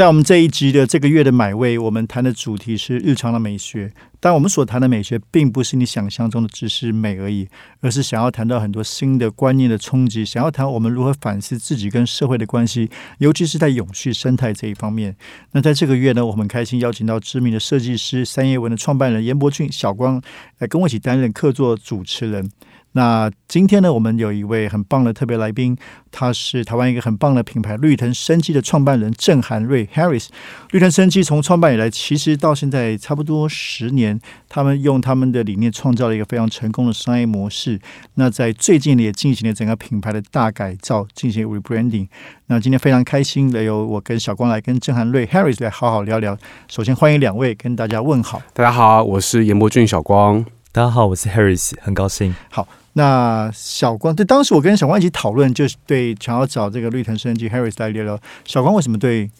在我们这一集的这个月的买位，我们谈的主题是日常的美学。但我们所谈的美学，并不是你想象中的只是美而已，而是想要谈到很多新的观念的冲击，想要谈我们如何反思自己跟社会的关系，尤其是在永续生态这一方面。那在这个月呢，我们开心邀请到知名的设计师三叶文的创办人严伯俊小光来跟我一起担任客座主持人。那今天呢，我们有一位很棒的特别来宾，他是台湾一个很棒的品牌绿藤生机的创办人郑涵瑞 Harris。绿藤生机从创办以来，其实到现在差不多十年，他们用他们的理念创造了一个非常成功的商业模式。那在最近也进行了整个品牌的大改造，进行 rebranding。那今天非常开心的由我跟小光来跟郑涵瑞 Harris 来好好聊聊。首先欢迎两位跟大家问好。大家好，我是严伯俊小光。大家好，我是 Harris，很高兴。好。那小光对当时我跟小光一起讨论，就是对想要找这个绿藤生机 Harris 来聊聊。小光为什么对？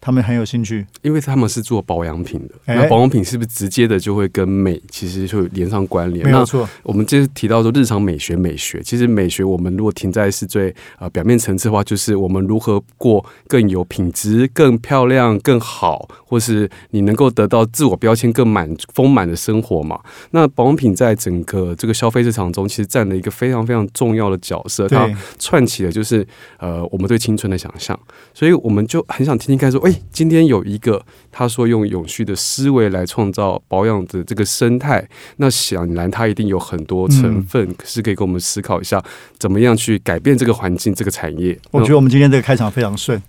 他们很有兴趣，因为他们是做保养品的。那保养品是不是直接的就会跟美其实就连上关联？没有错。我们就是提到说日常美学，美学其实美学，我们如果停在是最呃表面层次的话，就是我们如何过更有品质、更漂亮、更好，或是你能够得到自我标签更满丰满的生活嘛？那保养品在整个这个消费市场中，其实占了一个非常非常重要的角色。它串起了就是呃我们对青春的想象，所以我们就很想听听看说。哎，今天有一个他说用永续的思维来创造保养的这个生态，那显然他一定有很多成分是可以跟我们思考一下，怎么样去改变这个环境、这个产业。我觉得我们今天这个开场非常顺，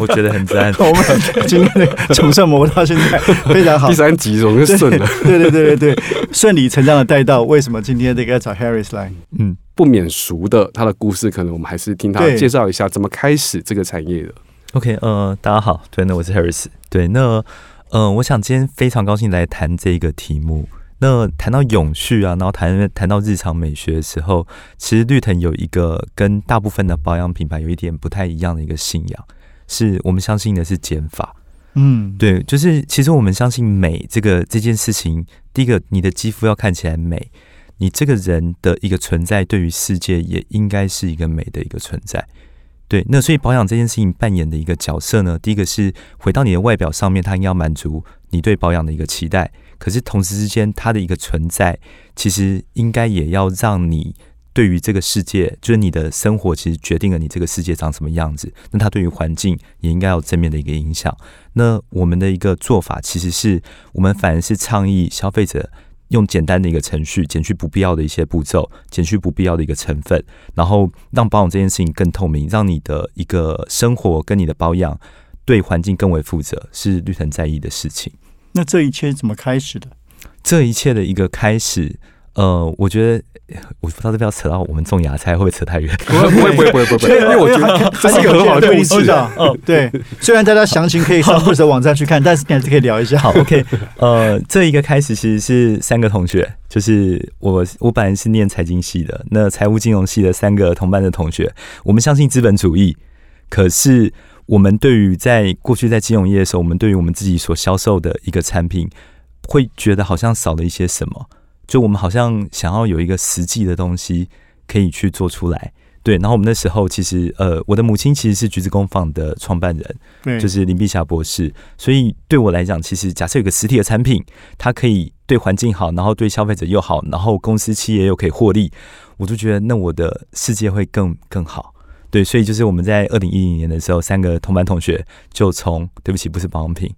我觉得很赞。我们今天的从上磨到现在非常好，第三集总是顺了。对对对对对，顺理成章的带到为什么今天这个要找 Harris 来？嗯，不免俗的他的故事，可能我们还是听他介绍一下怎么开始这个产业的。OK，呃，大家好，对，那我是 Harris，对，那，呃，我想今天非常高兴来谈这个题目。那谈到永续啊，然后谈谈到日常美学的时候，其实绿藤有一个跟大部分的保养品牌有一点不太一样的一个信仰，是我们相信的是减法。嗯，对，就是其实我们相信美这个这件事情，第一个，你的肌肤要看起来美，你这个人的一个存在对于世界也应该是一个美的一个存在。对，那所以保养这件事情扮演的一个角色呢，第一个是回到你的外表上面，它应该要满足你对保养的一个期待。可是同时之间，它的一个存在，其实应该也要让你对于这个世界，就是你的生活，其实决定了你这个世界长什么样子。那它对于环境也应该有正面的一个影响。那我们的一个做法，其实是我们反而是倡议消费者。用简单的一个程序，减去不必要的一些步骤，减去不必要的一个成分，然后让保养这件事情更透明，让你的一个生活跟你的保养对环境更为负责，是绿藤在意的事情。那这一切怎么开始的？这一切的一个开始。呃，我觉得我不知道这边要扯到我们种芽菜会不会扯太远？不会不会不会不会，因为我觉得这是一个很好的故事啊。嗯，对，虽然大家详情可以上或者网站去看，但是你还是可以聊一下。好，OK。呃，这一个开始其实是三个同学，就是我我本来是念财经系的，那财务金融系的三个同班的同学，我们相信资本主义，可是我们对于在过去在金融业的时候，我们对于我们自己所销售的一个产品，会觉得好像少了一些什么。就我们好像想要有一个实际的东西可以去做出来，对。然后我们那时候其实，呃，我的母亲其实是橘子工坊的创办人，就是林碧霞博士。所以对我来讲，其实假设有个实体的产品，它可以对环境好，然后对消费者又好，然后公司企业又可以获利，我就觉得那我的世界会更更好。对，所以就是我们在二零一零年的时候，三个同班同学就从对不起，不是保养品。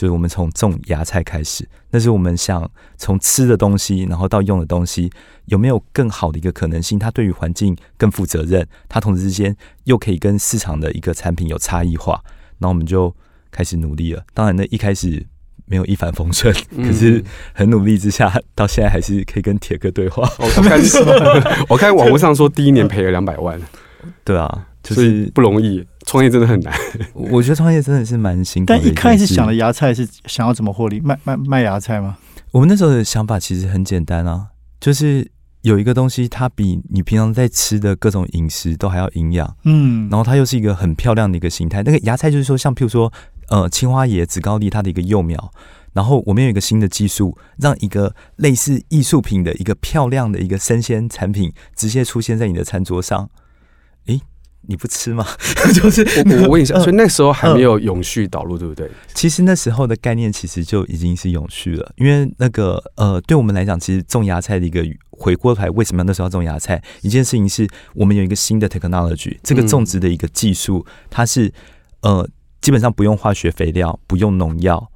就是我们从种芽菜开始，那是我们想从吃的东西，然后到用的东西，有没有更好的一个可能性？它对于环境更负责任，它同时之间又可以跟市场的一个产品有差异化，那我们就开始努力了。当然呢，一开始没有一帆风顺，可是很努力之下，到现在还是可以跟铁哥对话。我看，我看 网络上说第一年赔了两百万，对啊。就是不容易，创业真的很难。我觉得创业真的是蛮辛苦。但一开始想的芽菜是想要怎么获利？卖卖卖芽菜吗？我们那时候的想法其实很简单啊，就是有一个东西，它比你平常在吃的各种饮食都还要营养，嗯，然后它又是一个很漂亮的一个形态。那个芽菜就是说，像譬如说，呃，青花椰、紫高丽它的一个幼苗。然后我们有一个新的技术，让一个类似艺术品的一个漂亮的一个生鲜产品直接出现在你的餐桌上。诶，你不吃吗？就是我我问一下，嗯所以那时候还没有永续导入，对不对？其实那时候的概念其实就已经是永续了，因为那个呃，对我们来讲，其实种芽菜的一个回过头来，为什么那时候要种芽菜？一件事情是我们有一个新的 technology，这个种植的一个技术，它是呃基本上不用化学肥料，不用农药，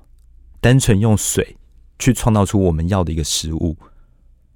单纯用水去创造出我们要的一个食物。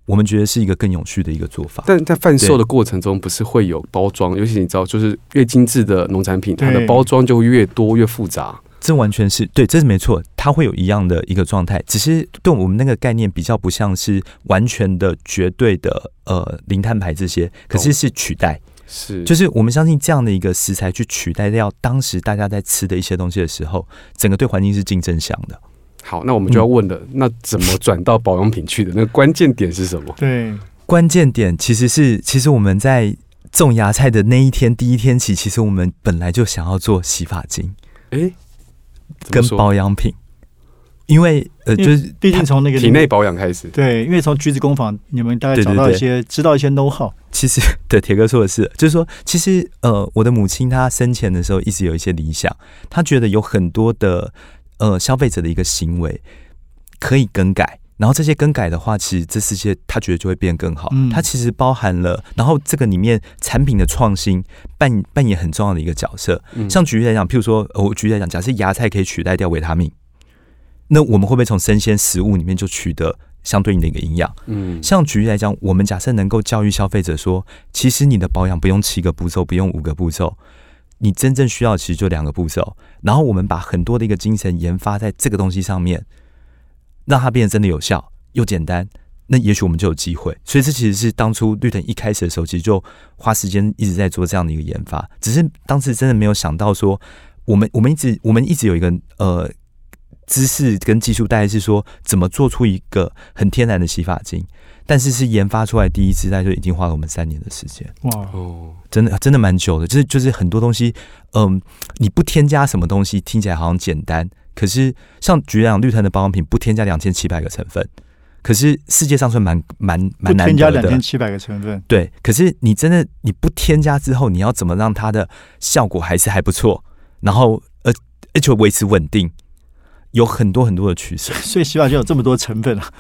我们觉得是一个更有序的一个做法。但在贩售的过程中，不是会有包装，尤其你知道，就是越精致的农产品，它的包装就越多越复杂。这完全是对，这是没错，它会有一样的一个状态，只是对我们那个概念比较不像是完全的、绝对的呃零碳排这些，可是是取代，是，就是我们相信这样的一个食材去取代掉当时大家在吃的一些东西的时候，整个对环境是竞争向的。好，那我们就要问了，那怎么转到保养品去的？那个关键点是什么？对，关键点其实是，其实我们在种芽菜的那一天第一天起，其实我们本来就想要做洗发精诶，怎么跟保养品，因为呃，就是毕竟从那个体内保养开始，对，因为从橘子工坊，你们大概找到一些知道一些 know how，其实 对铁哥说的是，就是说，其实呃，我的母亲她生前的时候一直有一些理想，她觉得有很多的呃消费者的一个行为可以更改，然后这些更改的话，其实这世界他觉得就会变更好。嗯它其实包含了，然后这个里面产品的创新扮扮演很重要的一个角色。嗯像举例来讲，譬如说，呃我举例来讲，假设芽菜可以取代掉维他命，那我们会不会从生鲜食物里面就取得相对应的一个营养？嗯，像举例来讲，我们假设能够教育消费者说，其实你的保养不用七个步骤，不用五个步骤，你真正需要其实就两个步骤。然后我们把很多的一个精神研发在这个东西上面，让它变得真的有效又简单，那也许我们就有机会。所以这其实是当初绿藤一开始的时候，其实就花时间一直在做这样的一个研发，只是当时真的没有想到说，我们我们一直我们一直有一个呃。知识跟技术大概是说怎么做出一个很天然的洗发精，但是是研发出来第一支，那就已经花了我们三年的时间，哇，哦，真的真的蛮久的。就是就是很多东西，嗯，你不添加什么东西，听起来好像简单，可是像菊两绿藤的保养品不添加两千七百个成分，可是世界上算蛮蛮不蛮难添加。两千七百个成分，对，可是你真的你不添加之后，你要怎么让它的效果还是还不错，然后呃而且维持稳定，有很多很多的取舍。所以洗发就有这么多成分啊，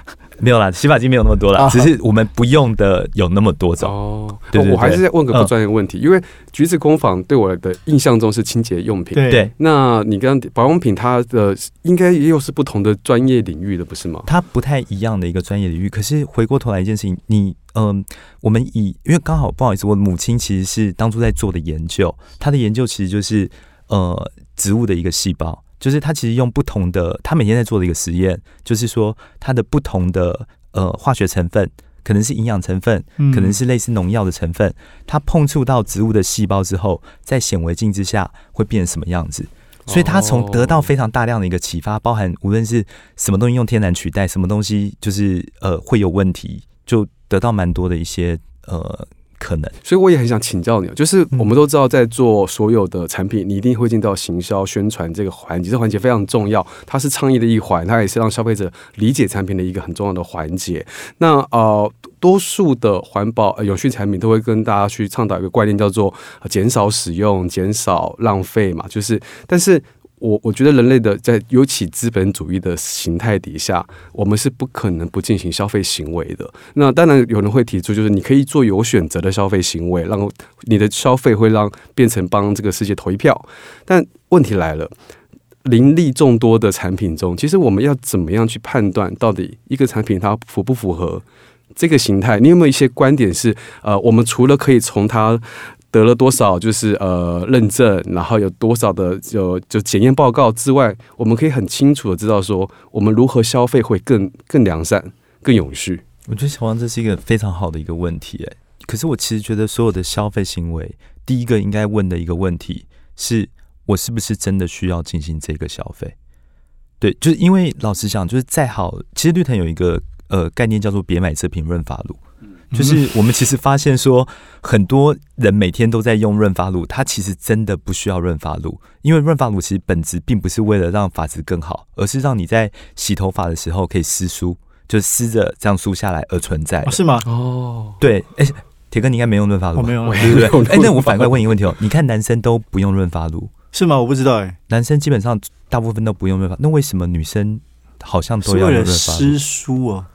没有啦，洗发精没有那么多啦，啊只是我们不用的有那么多种。哦，对对我还是在问个不嗯专业的问题，因为橘子工坊对我的印象中是清洁用品，对对，那你跟保养品它的应该也有是不同的专业领域的，不是吗？它不太一样的一个专业领域。可是回过头来一件事情，你嗯、我们以因为刚好不好意思，我母亲其实是当初在做的研究，她的研究其实就是呃植物的一个细胞，就是他其实用不同的，他每天在做的一个实验，就是说它的不同的呃化学成分。可能是营养成分，嗯可能是类似农药的成分，它碰触到植物的细胞之后，在显微镜之下会变成什么样子？所以他从得到非常大量的一个启发，包含无论是什么东西用天然取代，什么东西就是呃会有问题，就得到蛮多的一些呃可能。所以我也很想请教你，哦就是我们都知道，在做所有的产品，你一定会进到行销宣传这个环节，这环节非常重要，它是倡议的一环，它也是让消费者理解产品的一个很重要的环节。那呃，多数的环保、呃、有序产品都会跟大家去倡导一个观念，叫做、呃减少使用、减少浪费嘛，就是但是。我我觉得人类的在尤其资本主义的形态底下，我们是不可能不进行消费行为的。那当然有人会提出，就是你可以做有选择的消费行为，让你的消费会让变成帮这个世界投一票。但问题来了。林立众多的产品中，其实我们要怎么样去判断到底一个产品它符不符合这个形态？你有没有一些观点是呃，我们除了可以从它得了多少就是呃认证，然后有多少的就就检验报告之外，我们可以很清楚的知道说，我们如何消费会更更良善、更永续。我觉得小王这是一个非常好的一个问题，哎，可是我其实觉得所有的消费行为，第一个应该问的一个问题是我是不是真的需要进行这个消费？对，就是因为老实讲，就是再好，其实绿藤有一个呃概念叫做“别买这瓶润发露”，就是我们其实发现说，很多人每天都在用润发露，它其实真的不需要润发露，因为润发露其实本质并不是为了让发质更好，而是让你在洗头发的时候可以湿梳，就湿着这样梳下来而存在是吗？哦，对，哎、铁哥你应该没用润发露吧，我没有，对不对我？哎、那我反过来问一个问题哦，你看男生都不用润发露，是吗？我不知道哎，男生基本上大部分都不用润发，那为什么女生好像都要润发乳？湿梳哦，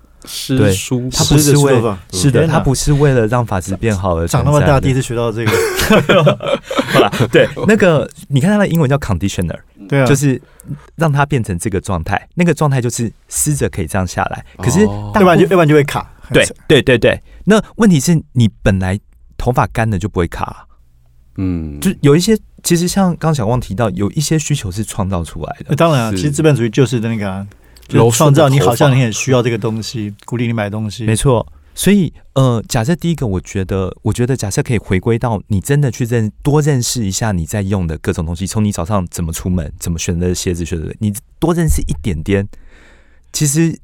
对湿梳，它不是为是的，天哪它不是为了让发质变好而长那么大，第一。次学到这个。对，那个你看他的英文叫 conditioner，对啊，就是让它变成这个状态，那个状态就是湿着可以这样下来，可是要不然就要不然就会卡。对对对对，那问题是你本来头发干了就不会卡，嗯，就有一些其实像刚刚小旺提到，有一些需求是创造出来的。当然啊，其实资本主义就是那个啊，就柔是创造你好像你很需要这个东西，鼓励你买东西。没错，所以呃，假设第一个，我觉得，我觉得假设可以回归到你真的去认多认识一下你在用的各种东西，从你早上怎么出门，怎么选择鞋子，选择你多认识一点点，其实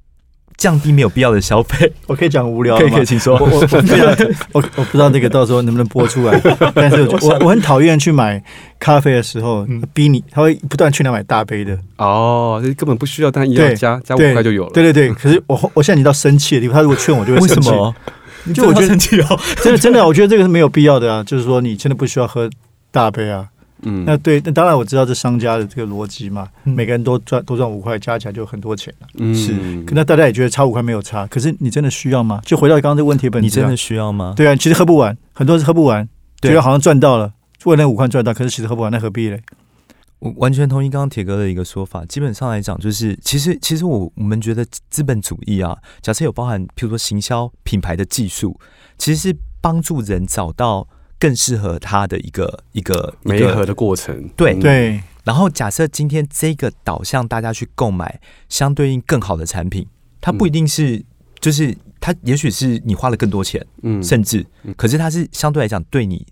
降低没有必要的消费。我可以讲无聊的吗可以可以，请说我。我我不知道，我我不知道这个到时候能不能播出来，但是我 我我很讨厌去买咖啡的时候嗯逼你，他会不断去那买大杯的。哦，这根本不需要，但一要对加加五对块就有了。对对对，可是我我现在已经到生气的地步，他如果劝我就会为生气。什么？就我觉得生气哦。真的真的，我觉得这个是没有必要的啊。就是说，你真的不需要喝大杯啊。嗯，那对，那当然我知道这商家的这个逻辑嘛，嗯每个人都赚多赚五块，加起来就很多钱了。嗯是可那大家也觉得差五块没有差，可是你真的需要吗？就回到刚刚这个问题本质、啊，你真的需要吗？对啊，其实喝不完，很多人是喝不完，对觉得好像赚到了，为了那五块赚到，可是其实喝不完，那何必嘞？我完全同意刚刚铁哥的一个说法。基本上来讲，就是其实其实我我们觉得资本主义啊，假设有包含，譬如说行销品牌的技术，其实是帮助人找到更适合他的一个一个一个媒合的过程，对。嗯，对，然后假设今天这个导向大家去购买相对应更好的产品，它不一定是、就是它也许是你花了更多钱，嗯。甚至嗯。可是它是相对来讲对你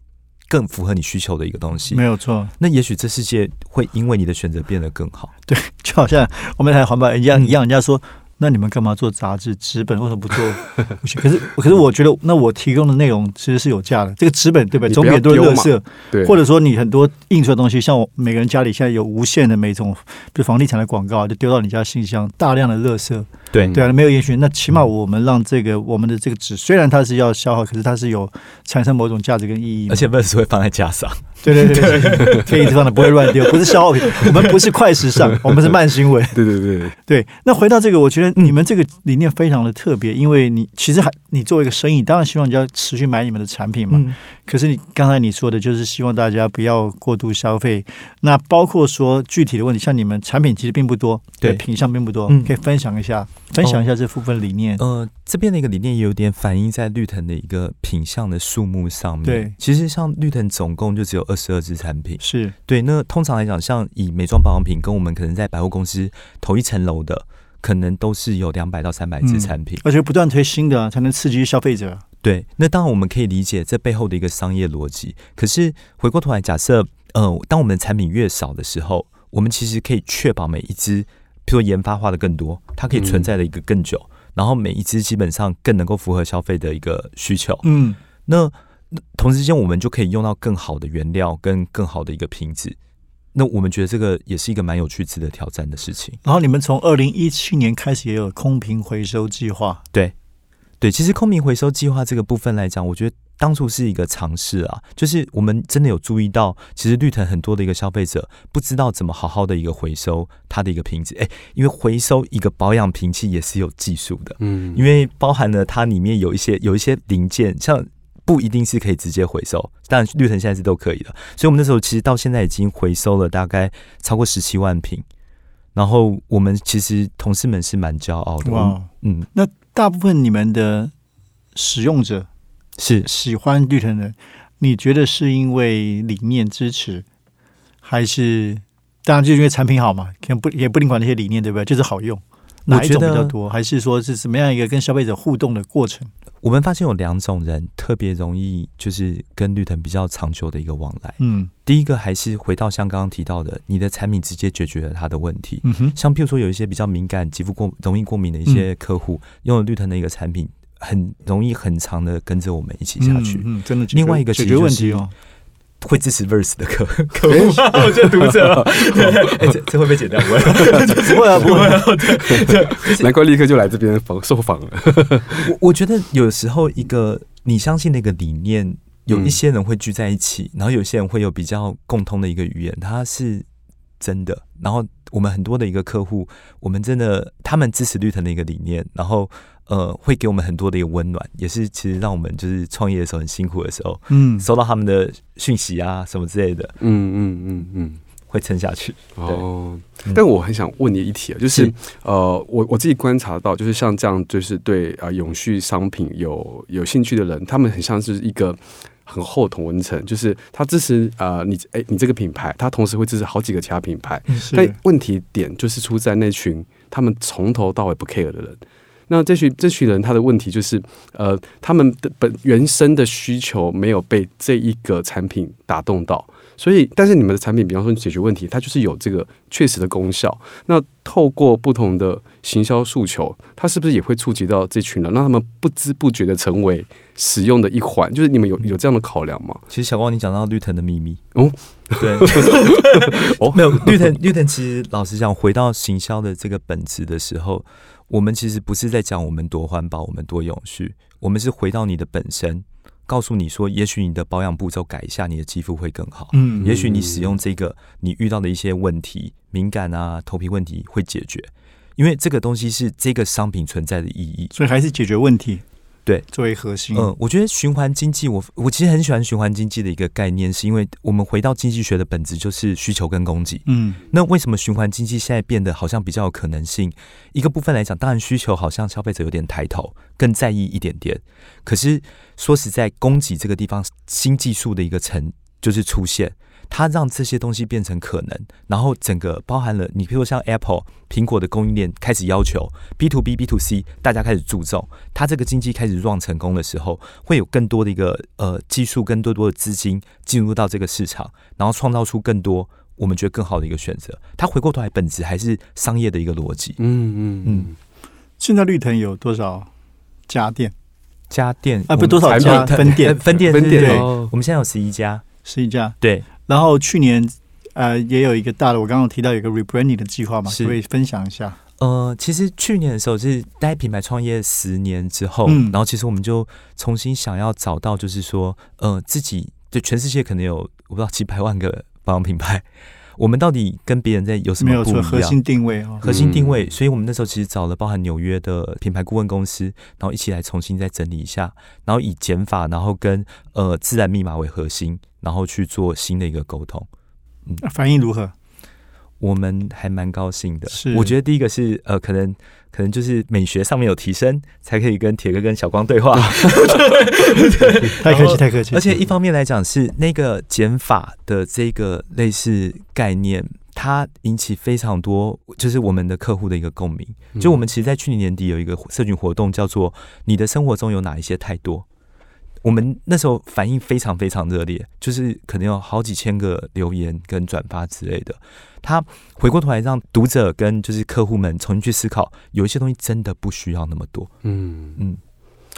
更符合你需求的一个东西。没。有错，那也许这世界会因为你的选择变得更好。对就好像我们谈环保一样嗯。一样，人家说。那你们干嘛做杂志？纸本为什么不做？可是，可是我觉得，那我提供的内容其实是有价的。这个纸本对不对？总比很多丢嘛垃圾，对，或者说你很多印出来的东西，像我每个人家里现在有无限的每种，比如房地产的广告啊，就丢到你家信箱，大量的垃圾，对嗯对啊，没有延续。那起码我们让这个我们的这个纸，虽然它是要消耗，可是它是有产生某种价值跟意义。而且 verse 会放在架上，对对对对，可以 一直放的，不会乱丢，不是消耗品。我们不是快时尚，我们是慢新闻。对对对，对，那回到这个，我觉得你们这个理念非常的特别，因为你其实还你作为一个生意，当然希望你要持续买你们的产品嘛。嗯，可是你刚才你说的，就是希望大家不要过度消费。那包括说具体的问题，像你们产品其实并不多，对品相并不多，嗯可以分享一下，分享一下这部分理念。呃，这边的一个理念也有点反映在绿藤的一个品相的数目上面。对其实像绿藤总共就只有二十二支产品。是对，那通常来讲，像以美妆保养品跟我们可能在百货公司同一层楼的，可能都是有两百到三百支嗯产品。而且不断推新的、啊，才能刺激消费者。对，那当然我们可以理解这背后的一个商业逻辑。可是回过头来，假设呃，当我们的产品越少的时候，我们其实可以确保每一支，譬如说研发化的更多，它可以存在的一个更久，然后每一支基本上更能够符合消费的一个需求。嗯，那那同时间，我们就可以用到更好的原料跟更好的一个瓶子。那我们觉得这个也是一个蛮有趣、值得挑战的事情。然后你们从二零一七年开始也有空瓶回收计划，对。对，其实空瓶回收计划这个部分来讲，我觉得当初是一个尝试啊，就是我们真的有注意到，其实绿藤很多的一个消费者不知道怎么好好的一个回收它的一个瓶子，哎，因为回收一个保养瓶器也是有技术的，嗯，因为包含了它里面有一些有一些零件，像不一定是可以直接回收，但绿藤现在是都可以的，所以我们那时候其实到现在已经回收了大概超过十七万瓶，然后我们其实同事们是蛮骄傲的，哇！嗯，大部分你们的使用者是喜欢绿藤的，你觉得是因为理念支持，还是当然就是因为产品好嘛？可能不也不一定管那些理念，对不对？就是好用，哪一种比较多？还是说是什么样一个跟消费者互动的过程？我们发现有两种人特别容易就是跟绿藤比较长久的一个往来。嗯第一个还是回到像刚刚提到的，你的产品直接解决了他的问题。嗯哼，像譬如说有一些比较敏感、肌肤过容易过敏的一些客户，用了绿藤的一个产品，很容易很长的跟着我们一起下去。嗯，嗯真的。另外一个解决其实就是问题哦，会支持 Verse 的客客户吗？我觉得读者，哎，这这会被剪掉？不会，不会啊，不会啊。难怪立刻就来这边访受访了。我我觉得有时候一个你相信的一个理念，有一些人会聚在一起，然后有些人会有比较共通的一个语言，它是真的。然后我们很多的一个客户，我们真的他们支持绿藤的一个理念，然后呃会给我们很多的一个温暖，也是其实让我们就是创业的时候很辛苦的时候，嗯，收到他们的讯息啊什么之类的，嗯嗯嗯嗯。会撑下去。哦嗯，但我很想问你一题啊，就是是呃，我我自己观察到，就是像这样，就是对啊、呃永续商品有有兴趣的人，他们很像是一个很厚同文层，就是他支持呃你哎你这个品牌，他同时会支持好几个其他品牌，但问题点就是出在那群他们从头到尾不 care 的人。那这群这群人他的问题就是，呃，他们的本原生的需求没有被这一个产品打动到，所以，但是你们的产品，比方说解决问题，它就是有这个确实的功效。那透过不同的行销诉求，它是不是也会触及到这群人，让他们不知不觉的成为使用的一环？就是你们有有这样的考量吗？其实小光，你讲到绿藤的秘密哦，对，哦，没有绿藤，绿藤其实老实讲，回到行销的这个本质的时候，我们其实不是在讲我们多环保，我们多永续，我们是回到你的本身，告诉你说，也许你的保养步骤改一下，你的肌肤会更好。嗯也许你使用这个，你遇到的一些问题，敏感啊、头皮问题会解决，因为这个东西是这个商品存在的意义。所以还是解决问题，对，作为核心。嗯，我觉得循环经济，我我其实很喜欢循环经济的一个概念，是因为我们回到经济学的本质就是需求跟供给。嗯那为什么循环经济现在变得好像比较有可能性？一个部分来讲，当然需求好像消费者有点抬头，更在意一点点。可是说实在，供给这个地方新技术的一个成就是出现，它让这些东西变成可能，然后整个包含了你，比如说像 Apple 苹果的供应链开始要求 B to B、B to C，大家开始注重，它这个经济开始 run 成功的时候，会有更多的一个呃技术，更多多的资金进入到这个市场，然后创造出更多我们觉得更好的一个选择。它回过头来，本质还是商业的一个逻辑。嗯嗯嗯，现在绿藤有多少家店？家电啊，不多少家品分店呃？分店分店我们现在有十一家，十一家。对，然后去年呃也有一个大的，我刚刚提到有一个 rebranding 的计划嘛，是可以分享一下？呃，其实去年的时候是待品牌创业十年之后，嗯然后其实我们就重新想要找到，就是说，呃，自己对全世界可能有我不知道几百万个保养品牌，我们到底跟别人在有什么不一样？有错，核心定位哦。核心定位，嗯所以我们那时候其实找了包含纽约的品牌顾问公司，然后一起来重新再整理一下，然后以减法，然后跟呃自然密码为核心，然后去做新的一个沟通。嗯反应如何？我们还蛮高兴的。是我觉得第一个是呃，可能可能就是美学上面有提升，才可以跟铁哥跟小光对话。太客气，太客气。而且一方面来讲是那个减法的这个类似概念，它引起非常多就是我们的客户的一个共鸣。就我们其实，在去年年底有一个社群活动，叫做“你的生活中有哪一些太多”。我们那时候反应非常非常热烈，就是可能有好几千个留言跟转发之类的。他回过头来让读者跟就是客户们重新去思考，有一些东西真的不需要那么多。嗯嗯，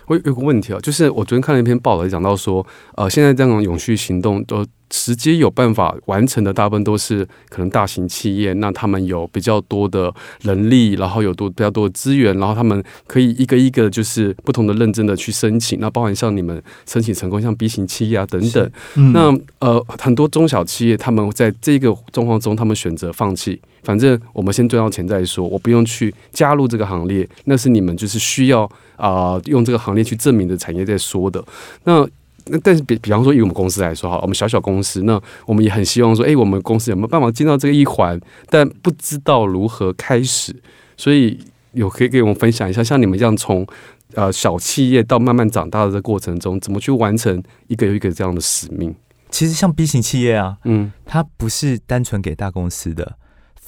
我有有个问题啊，就是我昨天看了一篇报道，讲到说，呃，现在这种永续行动都直接有办法完成的，大部分都是可能大型企业，那他们有比较多的人力，然后有多比较多的资源，然后他们可以一个一个就是不同的认真的去申请，那包含像你们申请成功，像 B 型企业啊等等，嗯那呃，很多中小企业他们在这个状况中，他们选择放弃。反正我们先赚到钱再说，我不用去加入这个行列，那是你们就是需要啊、呃用这个行列去证明的产业在说的。那那但是比比方说以我们公司来说哈，我们小小公司，那我们也很希望说，哎、我们公司有没有办法进到这个一环，但不知道如何开始，所以有可以给我们分享一下，像你们这样从呃小企业到慢慢长大的这过程中，怎么去完成一个又一个这样的使命？其实像 B 型企业啊，嗯它不是单纯给大公司的，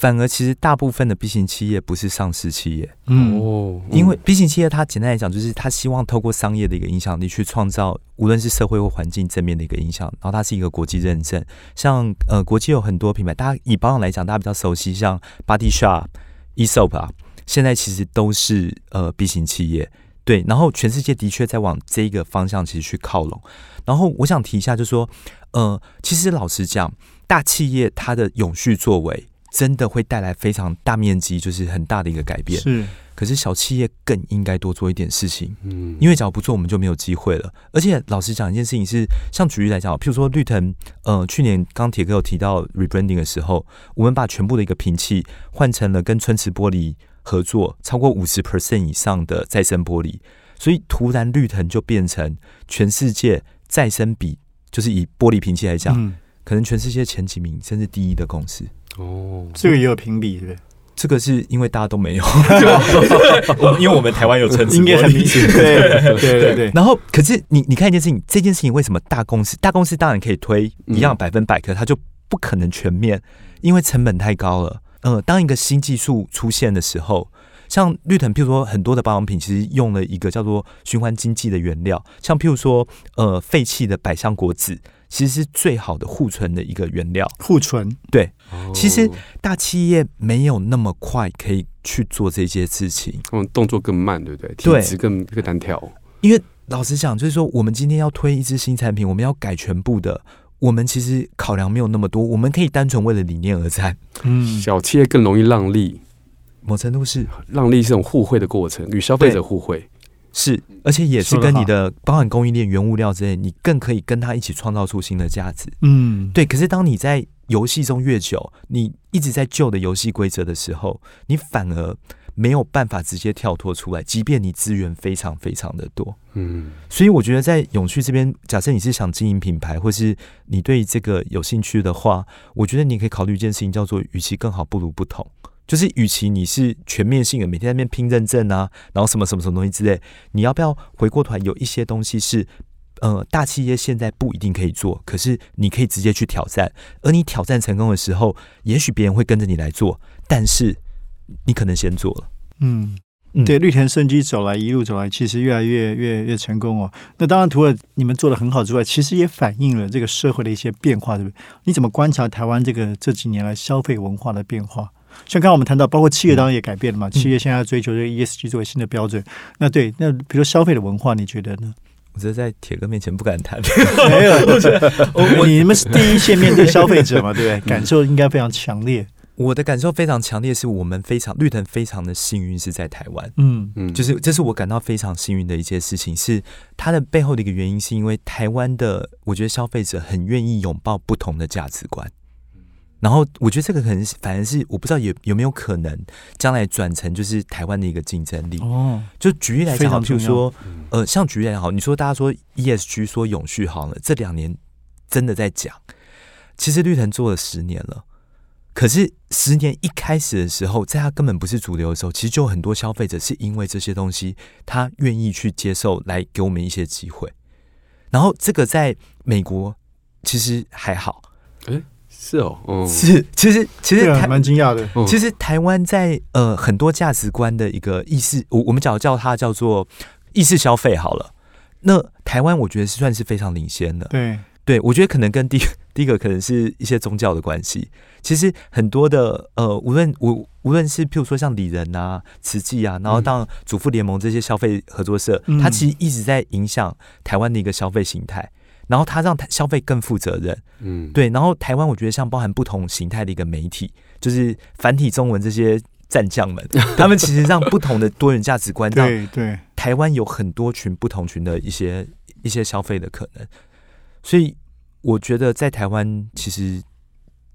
反而其实大部分的 B 型企业不是上市企业，嗯哦，因为 B 型企业它简单来讲就是它希望透过商业的一个影响力去创造无论是社会或环境正面的一个影响，然后它是一个国际认证，像呃国际有很多品牌，大家以保养来讲，大家比较熟悉，像 Body Shop、Esop 啊，现在其实都是呃 B 型企业。对，然后全世界的确在往这一个方向其实去靠拢。然后我想提一下，就是说，呃，其实老实讲，大企业它的永续作为真的会带来非常大面积，就是很大的一个改变。是可是小企业更应该多做一点事情，嗯，因为只要不做，我们就没有机会了。而且老实讲，一件事情是，像举例来讲，譬如说绿藤，呃，去年刚铁哥有提到 rebranding 的时候，我们把全部的一个瓶器换成了跟春池玻璃合作超过五十 percent 以上的再生玻璃，所以突然绿藤就变成全世界再生比，就是以玻璃瓶器来讲，嗯，可能全世界前几名甚至第一的公司。哦，这个也有评比，对不对？这个是因为大家都没有，我 因为我们台湾有春池应该很明显，对 对对对，然后，可是你你看一件事情，这件事情为什么大公司大公司当然可以推一样百分百，可它就不可能全面，因为成本太高了。呃，当一个新技术出现的时候，像绿藤，譬如说很多的保养品其实用了一个叫做循环经济的原料，像譬如说呃废弃的百香果籽，其实是最好的护存的一个原料。护唇，其实哦大企业没有那么快可以去做这些事情。他们动作更慢，对不对？对体质更更单调。因为老实讲，就是说，我们今天要推一支新产品，我们要改全部的，我们其实考量没有那么多，我们可以单纯为了理念而战。嗯，小企业更容易让利，某程度是让利是这种互惠的过程，与消费者互惠。是，而且也是跟你的包含供应链、原物料之类，你更可以跟他一起创造出新的价值。嗯，对，可是当你在游戏中越久，你一直在旧的游戏规则的时候，你反而没有办法直接跳脱出来，即便你资源非常非常的多。嗯，所以我觉得在永续这边，假设你是想经营品牌，或是你对这个有兴趣的话，我觉得你可以考虑一件事情，叫做“与其更好，不如不同”。就是与其你是全面性的每天在那边拼认证啊，然后什么什么什么东西之类，你要不要回过头来有一些东西是，呃，大企业现在不一定可以做，可是你可以直接去挑战，而你挑战成功的时候，也许别人会跟着你来做，但是你可能先做了。嗯嗯。对，绿田生机走来一路走来，其实越来越越越成功哦。那当然，除了你们做的很好之外，其实也反映了这个社会的一些变化，对不对？你怎么观察台湾这个这几年来消费文化的变化？像刚刚我们谈到，包括企业当然也改变了嘛，企业现在要追求这个 ESG 作为新的标准。那对，那比如说消费的文化，你觉得呢？我觉得在铁哥面前不敢谈。没有，我你们是第一线面对消费者嘛，对不对？感受应该非常强烈。我的感受非常强烈，是我们非常绿藤非常的幸运是在台湾，嗯嗯，就是这是我感到非常幸运的一件事情。是它的背后的一个原因，是因为台湾的我觉得消费者很愿意拥抱不同的价值观。然后我觉得这个可能反而是我不知道有有没有可能将来转成就是台湾的一个竞争力。哦，就举例来讲譬如说嗯呃，像举例来讲好，你说大家说 ESG 说永续好了，这两年真的在讲，其实绿藤做了十年了，可是十年一开始的时候，在它根本不是主流的时候，其实就有很多消费者是因为这些东西，他愿意去接受，来给我们一些机会。然后这个在美国其实还好，是哦，嗯，是其实其实蛮惊讶的。嗯其实台湾在呃很多价值观的一个意识，我我们讲叫它叫做意识消费好了。那台湾我觉得是算是非常领先的，对，对我觉得可能跟第一 第一个可能是一些宗教的关系。其实很多的呃，无论无无论是譬如说像李仁啊、慈济啊，然后当主妇联盟这些消费合作社，嗯它其实一直在影响台湾的一个消费形态。然后它让消费更负责任，嗯，对，然后台湾我觉得像包含不同形态的一个媒体，就是繁体中文这些战将们，他们其实让不同的多元价值观，让对对，台湾有很多群不同群的一些一些消费的可能，所以我觉得在台湾其实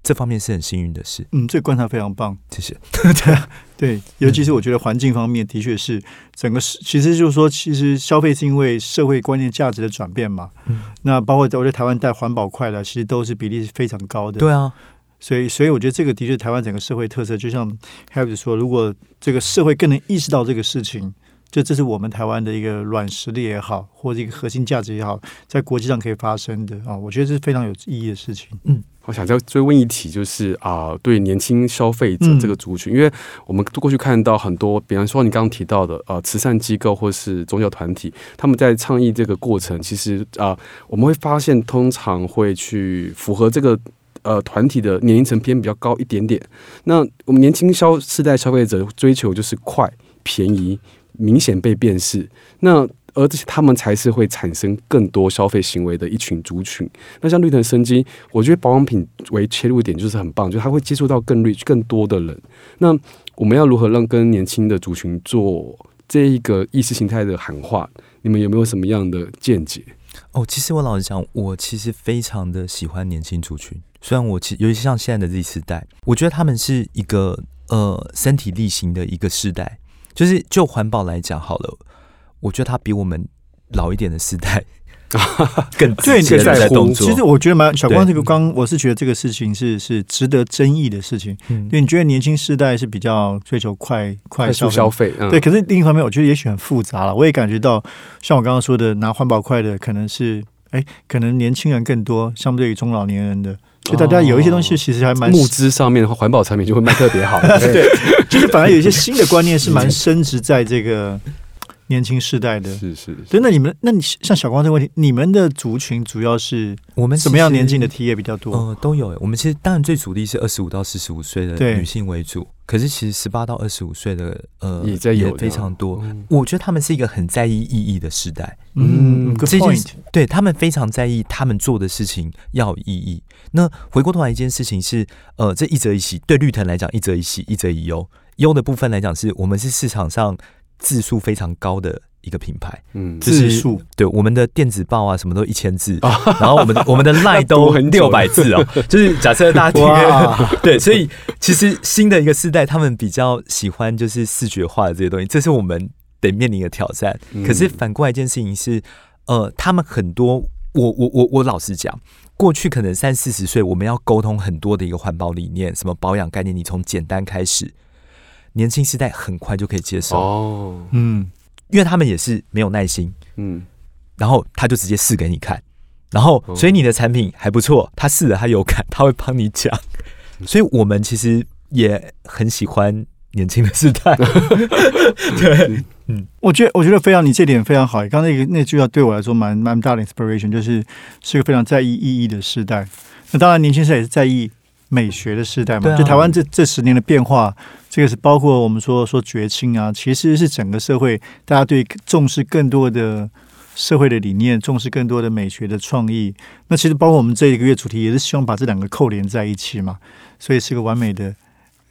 这方面是很幸运的事。嗯，这个观察非常棒。谢谢。对，对尤其是我觉得环境方面，的确是整个是，其实就是说，其实消费是因为社会观念价值的转变嘛。嗯那包括我觉得台湾带环保快的，其实都是比例是非常高的。对啊，所以，所以我觉得这个的确是台湾整个社会特色。就像 Happy 说，如果这个社会更能意识到这个事情，就这是我们台湾的一个软实力也好，或者一个核心价值也好，在国际上可以发生的啊，我觉得是非常有意义的事情。嗯我想再追问一题，就是啊、对年轻消费者这个族群，因为我们过去看到很多，比方说你刚刚提到的呃慈善机构或是宗教团体，他们在倡议这个过程，其实啊、我们会发现通常会去符合这个。呃，团体的年龄层偏比较高一点点。那我们年轻消世代消费者追求就是快、便宜、明显被辨识。那而且他们才是会产生更多消费行为的一群族群。那像绿藤生机，我觉得保养品为切入点就是很棒，就是它会接触到更 rich 更多的人。那我们要如何让跟年轻的族群做这一个意识形态的喊话？你们有没有什么样的见解？哦，其实我老实讲，我其实非常的喜欢年轻族群。虽然我其尤其像现在的 Z 世代，我觉得他们是一个呃身体力行的一个世代。就是就环保来讲好了，我觉得他比我们老一点的时代 更对，直接在动作。其实我觉得蛮小光这个刚，我是觉得这个事情是是值得争议的事情。嗯因为你觉得年轻世代是比较追求快快速消费，嗯对，可是另一方面，我觉得也许很复杂了。我也感觉到，像我刚刚说的，拿环保快的可能是，哎，可能年轻人更多，相对于中老年人的，所以大家有一些东西其实还蛮，募资上面的话，环保产品就会卖特别好。对，就是反而有一些新的观念是蛮升值在这个年轻世代的。是是，对，那你们，那你像小光这个问题，你们的族群主要是我们什么样年纪的题？T 业比较多？呃，都有欸。我们其实当然最主力是二十五到四十五岁的女性为主，可是其实十八到二十五岁的呃也在有非常多。嗯我觉得他们是一个很在意意义的时代，嗯这件。对他们非常在意他们做的事情要有意义。那回过头来一件事情是，呃，这一则一喜对绿藤来讲一则一喜，一则一忧。忧的部分来讲是我们是市场上字数非常高的一个品牌，嗯就是字数。对我们的电子报啊，什么都一千字，然后我们的 我们的 line 都很六百字哦，就是假设大家 对，所以其实新的一个世代，他们比较喜欢就是视觉化的这些东西，这是我们得面临的挑战。嗯。可是反过来一件事情是，呃，他们很多，我我我我老实讲，过去可能三四十岁，我们要沟通很多的一个环保理念，什么保养概念，你从简单开始，年轻时代很快就可以接受，哦，嗯，因为他们也是没有耐心，嗯，然后他就直接试给你看，然后哦。所以你的产品还不错，他试了他有感，他会帮你讲，所以我们其实也很喜欢年轻的时代，对，嗯。我觉得我觉得非常，你这点非常好。刚刚那个那句话对我来说蛮蛮大的 inspiration，就是是个非常在意意义的时代。那当然，年轻时代也是在意美学的时代嘛。啊就台湾这这十年的变化，这个是包括我们说说绝清啊，其实是整个社会大家对重视更多的社会的理念，重视更多的美学的创意。那其实包括我们这一个月主题也是希望把这两个扣连在一起嘛，所以是个完美的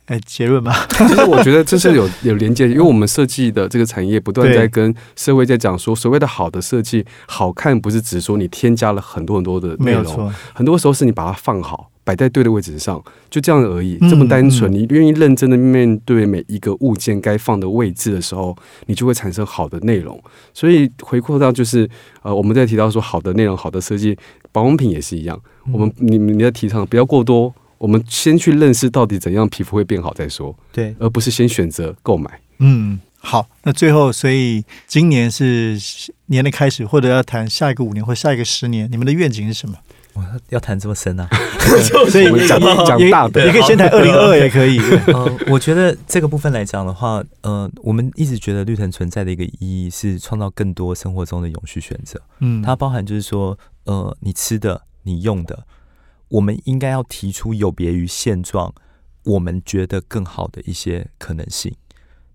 哎结论吧。其实我觉得这是有 有连接，因为我们设计的这个产业不断在跟社会在讲说，所谓的好的设计，好看不是只说你添加了很多很多的内容，很多时候是你把它放好，摆在对的位置上，就这样而已，嗯这么单纯。嗯你愿意认真的面对每一个物件该放的位置的时候，你就会产生好的内容。所以回过到就是呃，我们在提到说好的内容、好的设计，保养品也是一样。嗯我们你你在提倡不要过多，我们先去认识到底怎样皮肤会变好再说，对，而不是先选择购买。嗯，好，那最后，所以今年是年的开始，或者要谈下一个五年或下一个十年，你们的愿景是什么？我要谈这么深啊？所以讲也讲大的也可以先谈 二零二，也可以。呃，我觉得这个部分来讲的话，呃，我们一直觉得绿藤存在的一个意义是创造更多生活中的永续选择。嗯，它包含就是说，呃，你吃的、你用的，我们应该要提出有别于现状，我们觉得更好的一些可能性。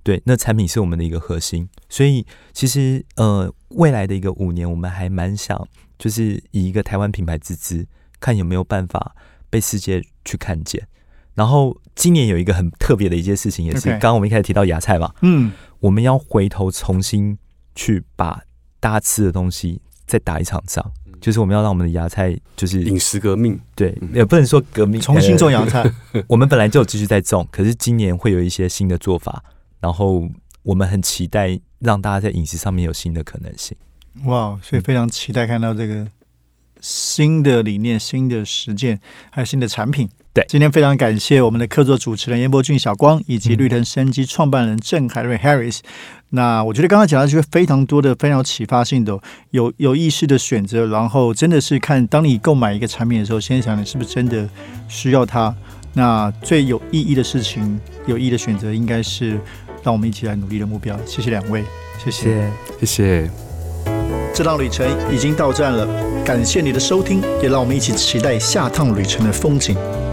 对，那产品是我们的一个核心，所以其实呃，未来的一个五年，我们还蛮想就是以一个台湾品牌之姿，看有没有办法被世界去看见。然后今年有一个很特别的一件事情，也是刚刚我们一开始提到芽菜嘛，嗯，我们要回头重新去把大家吃的东西再打一场仗，就是我们要让我们的芽菜就是饮食革命，对嗯，也不能说革命，重新种芽菜。我们本来就有继续在种，可是今年会有一些新的做法，然后我们很期待让大家在饮食上面有新的可能性。哇，所以非常期待看到这个新的理念、新的实践，还有新的产品。对今天非常感谢我们的客座主持人严伯俊、小光，以及嗯绿藤生机创办人郑海瑞 Harris。那我觉得刚刚讲到就是非常多的、非常有启发性的、有有意识的选择，然后真的是看当你购买一个产品的时候，先想你是不是真的需要它。那最有意义的事情、有意义的选择，应该是让我们一起来努力的目标。谢谢两位，谢谢。谢谢。这趟旅程已经到站了，感谢你的收听，也让我们一起期待下趟旅程的风景。